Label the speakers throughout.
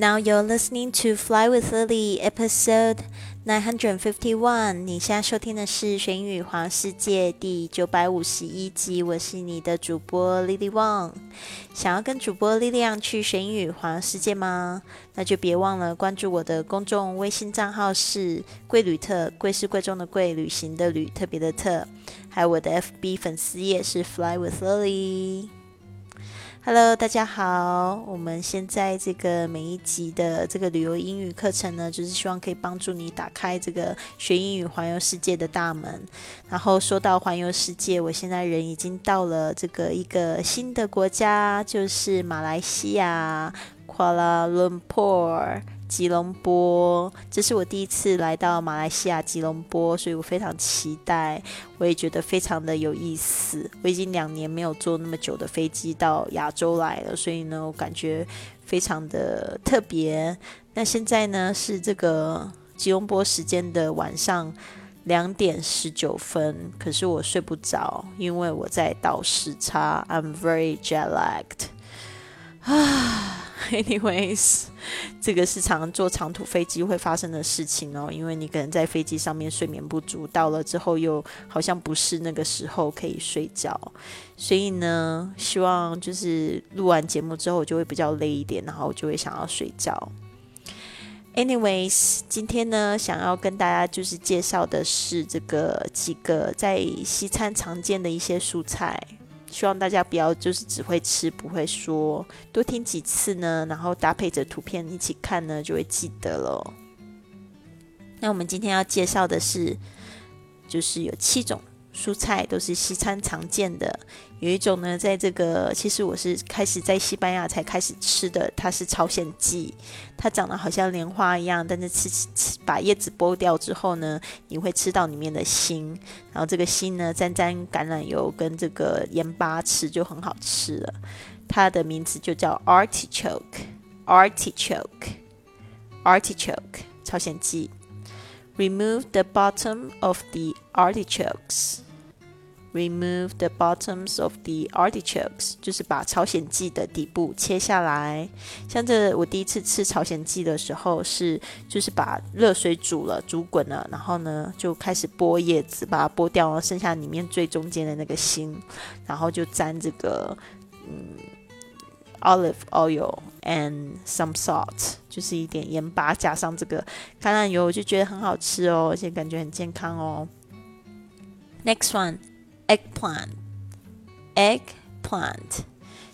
Speaker 1: Now you're listening to Fly with Lily, episode nine hundred fifty one。你现在收听的是《玄宇环世界》第九百五十一集。我是你的主播 Lily Wang。想要跟主播力量去玄宇环世界吗？那就别忘了关注我的公众微信账号是贵旅特，贵是贵重的贵，旅行的旅，特别的特。还有我的 FB 粉丝页是 Fly with Lily。Hello，大家好。我们现在这个每一集的这个旅游英语课程呢，就是希望可以帮助你打开这个学英语环游世界的大门。然后说到环游世界，我现在人已经到了这个一个新的国家，就是马来西亚，Kuala Lumpur。吉隆坡，这是我第一次来到马来西亚吉隆坡，所以我非常期待，我也觉得非常的有意思。我已经两年没有坐那么久的飞机到亚洲来了，所以呢，我感觉非常的特别。那现在呢是这个吉隆坡时间的晚上两点十九分，可是我睡不着，因为我在倒时差，I'm very jet lagged。啊。Anyways，这个是常坐长途飞机会发生的事情哦，因为你可能在飞机上面睡眠不足，到了之后又好像不是那个时候可以睡觉，所以呢，希望就是录完节目之后我就会比较累一点，然后就会想要睡觉。Anyways，今天呢，想要跟大家就是介绍的是这个几个在西餐常见的一些蔬菜。希望大家不要就是只会吃不会说，多听几次呢，然后搭配着图片一起看呢，就会记得了。那我们今天要介绍的是，就是有七种。蔬菜都是西餐常见的，有一种呢，在这个其实我是开始在西班牙才开始吃的，它是朝鲜蓟，它长得好像莲花一样，但是吃吃把叶子剥掉之后呢，你会吃到里面的心，然后这个心呢沾沾橄榄油跟这个盐巴吃就很好吃了，它的名字就叫 artichoke，artichoke，artichoke，朝鲜蓟。Remove the bottom of the artichokes. Remove the bottoms of the artichokes，就是把朝鲜蓟的底部切下来。像这我第一次吃朝鲜蓟的时候，是就是把热水煮了，煮滚了，然后呢就开始剥叶子，把它剥掉，剩下里面最中间的那个心，然后就沾这个嗯 olive oil。and some salt，就是一点盐巴加上这个橄榄油，我就觉得很好吃哦，而且感觉很健康哦。Next one, eggplant, eggplant，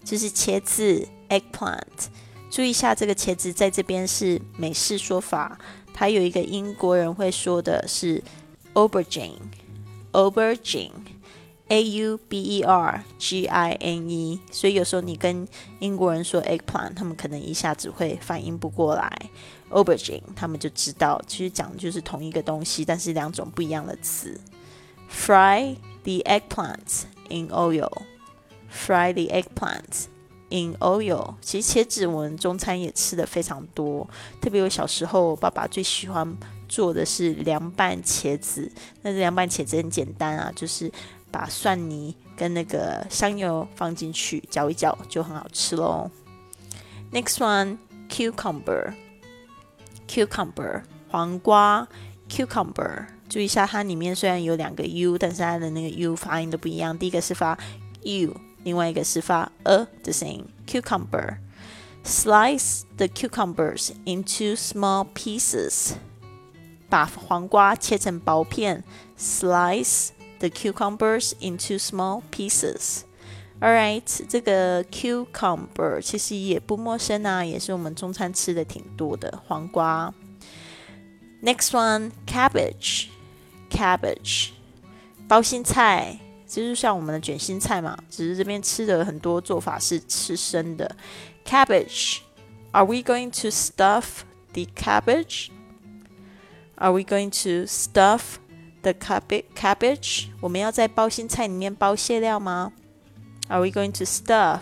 Speaker 1: 就是茄子，eggplant。注意一下，这个茄子在这边是美式说法，它有一个英国人会说的是 aubergine，aubergine。A U B E R G I N E，所以有时候你跟英国人说 eggplant，他们可能一下子会反应不过来。Aubergine，他们就知道，其实讲的就是同一个东西，但是两种不一样的词。Fry the eggplants in oil. Fry the eggplants in oil。其实茄子我们中餐也吃的非常多，特别我小时候，爸爸最喜欢做的是凉拌茄子。那这凉拌茄子很简单啊，就是。把蒜泥跟那个香油放进去搅一搅，就很好吃喽。Next one, cucumber, cucumber 黄瓜，cucumber 注意一下，它里面虽然有两个 u，但是它的那个 u 发音都不一样。第一个是发 u，另外一个是发 a 的声音。Cucumber, slice the cucumbers into small pieces，把黄瓜切成薄片，slice。the cucumbers into small pieces. All right，这个 cucumber 其实也不陌生啊，也是我们中餐吃的挺多的黄瓜。Next one，cabbage cabbage, cabbage，包心菜，就是像我们的卷心菜嘛，只是这边吃的很多做法是吃生的。Cabbage, are we going to stuff the cabbage? Are we going to stuff the cabbage，我们要在包心菜里面包馅料吗？Are we going to stuff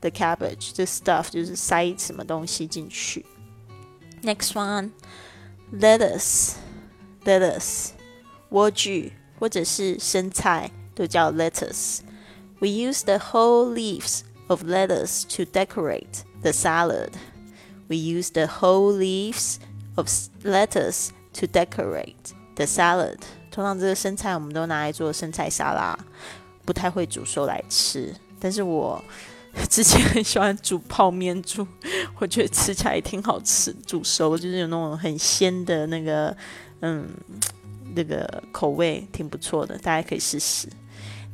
Speaker 1: the cabbage？这 stuff 就是塞什么东西进去。Next one，lettuce，lettuce， 莴苣或者是生菜都叫 lettuce。We use the whole leaves of lettuce to decorate the salad。we use the whole leaves of lettuce to decorate the salad。通常这个生菜我们都拿来做生菜沙拉，不太会煮熟来吃。但是我之前很喜欢煮泡面煮，我觉得吃起来挺好吃。煮熟就是有那种很鲜的那个，嗯，那个口味挺不错的，大家可以试试。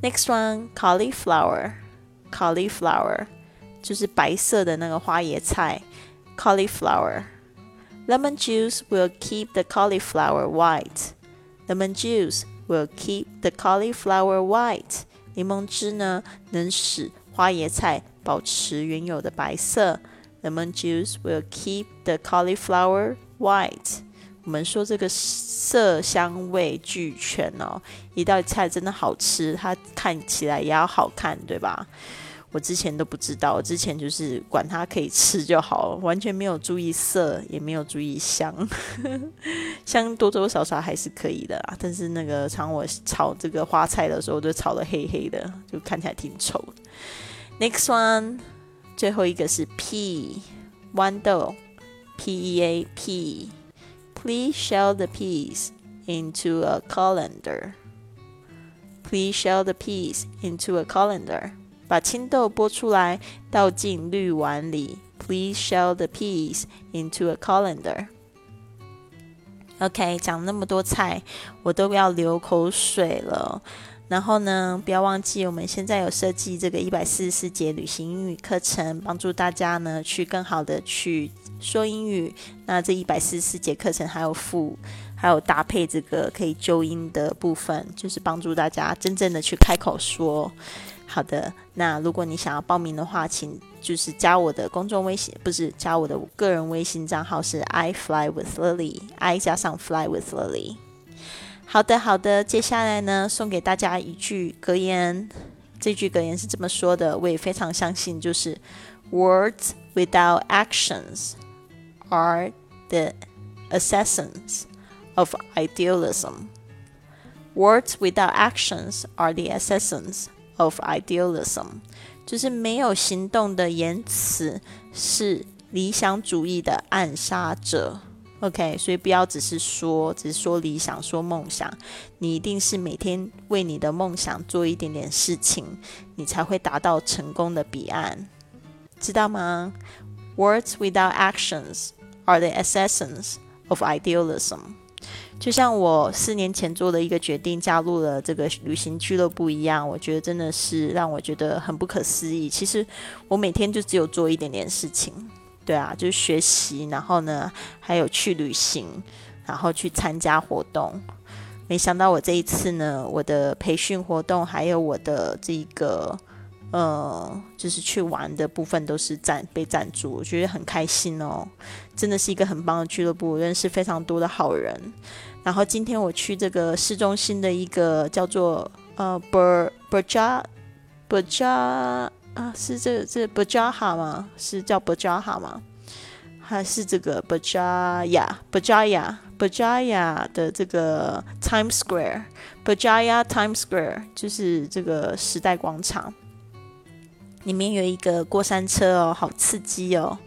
Speaker 1: Next one, cauliflower, cauliflower 就是白色的那个花椰菜，cauliflower。Lemon juice will keep the cauliflower white. Lemon juice will keep the cauliflower white. 柠檬汁呢，能使花椰菜保持原有的白色。Lemon juice will keep the cauliflower white。 我们说这个色香味俱全哦，一道菜真的好吃，它看起来也要好看，对吧？我之前都不知道，我之前就是管它可以吃就好，完全没有注意色，也没有注意香，香多多少少还是可以的啦。但是那个常我炒这个花菜的时候，就炒的黑黑的，就看起来挺丑。Next one，最后一个是 P，豌豆，P E A P。Please shell the peas into a colander. Please shell the peas into a colander. 把青豆剥出来，倒进滤碗里。Please shell the peas into a colander. OK，讲那么多菜，我都要流口水了。 然后呢，不要忘记，我们现在有设计这个一百四十四节旅行英语课程，帮助大家呢去更好的去说英语。那这一百四十四节课程还有附，还有搭配这个可以纠音的部分，就是帮助大家真正的去开口说。好的，那如果你想要报名的话，请就是加我的公众微信，不是加我的个人微信账号是 I fly with Lily，I 加上 fly with Lily。好的，好的，接下来呢，送给大家一句格言，这句格言是这么说的，我也非常相信，就是 Words without actions are the assassins of idealism. Words without actions are the assassins. Of idealism，就是没有行动的言辞是理想主义的暗杀者。OK，所以不要只是说，只是说理想、说梦想，你一定是每天为你的梦想做一点点事情，你才会达到成功的彼岸，知道吗？Words without actions are the assassins of idealism. 就像我四年前做的一个决定，加入了这个旅行俱乐部一样，我觉得真的是让我觉得很不可思议。其实我每天就只有做一点点事情，对啊，就是学习，然后呢，还有去旅行，然后去参加活动。没想到我这一次呢，我的培训活动还有我的这个呃，就是去玩的部分都是赞被赞助，我觉得很开心哦。真的是一个很棒的俱乐部，认识非常多的好人。然后今天我去这个市中心的一个叫做呃 Ber Berja Berja 啊，是这这 bajaha 吗？是叫 bajaha 吗？还是这个 Bajaya Bajaya Bajaya 的这个 Times Square Bajaya Times Square 就是这个时代广场，里面有一个过山车哦，好刺激哦！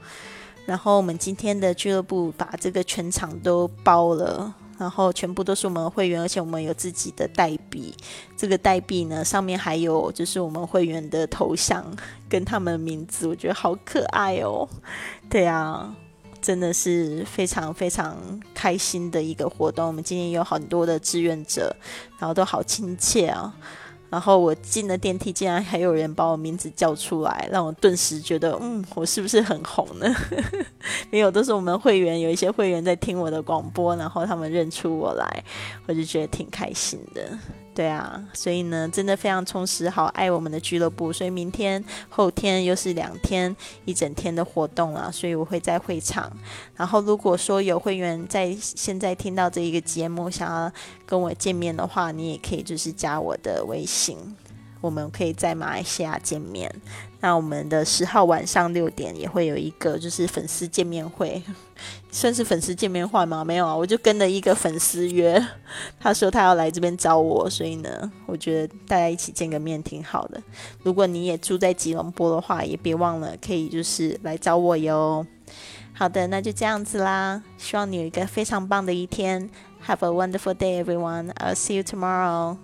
Speaker 1: 然后我们今天的俱乐部把这个全场都包了。然后全部都是我们会员，而且我们有自己的代币。这个代币呢，上面还有就是我们会员的头像跟他们的名字，我觉得好可爱哦。对啊，真的是非常非常开心的一个活动。我们今天有很多的志愿者，然后都好亲切啊。然后我进了电梯，竟然还有人把我名字叫出来，让我顿时觉得，嗯，我是不是很红呢？没有，都是我们会员，有一些会员在听我的广播，然后他们认出我来，我就觉得挺开心的。对啊，所以呢，真的非常充实，好爱我们的俱乐部。所以明天、后天又是两天一整天的活动了，所以我会在会场。然后如果说有会员在现在听到这一个节目，想要跟我见面的话，你也可以就是加我的微信。我们可以在马来西亚见面。那我们的十号晚上六点也会有一个就是粉丝见面会，算是粉丝见面会吗？没有啊，我就跟了一个粉丝约，他说他要来这边找我，所以呢，我觉得大家一起见个面挺好的。如果你也住在吉隆坡的话，也别忘了可以就是来找我哟。好的，那就这样子啦。希望你有一个非常棒的一天。Have a wonderful day, everyone. I'll see you tomorrow.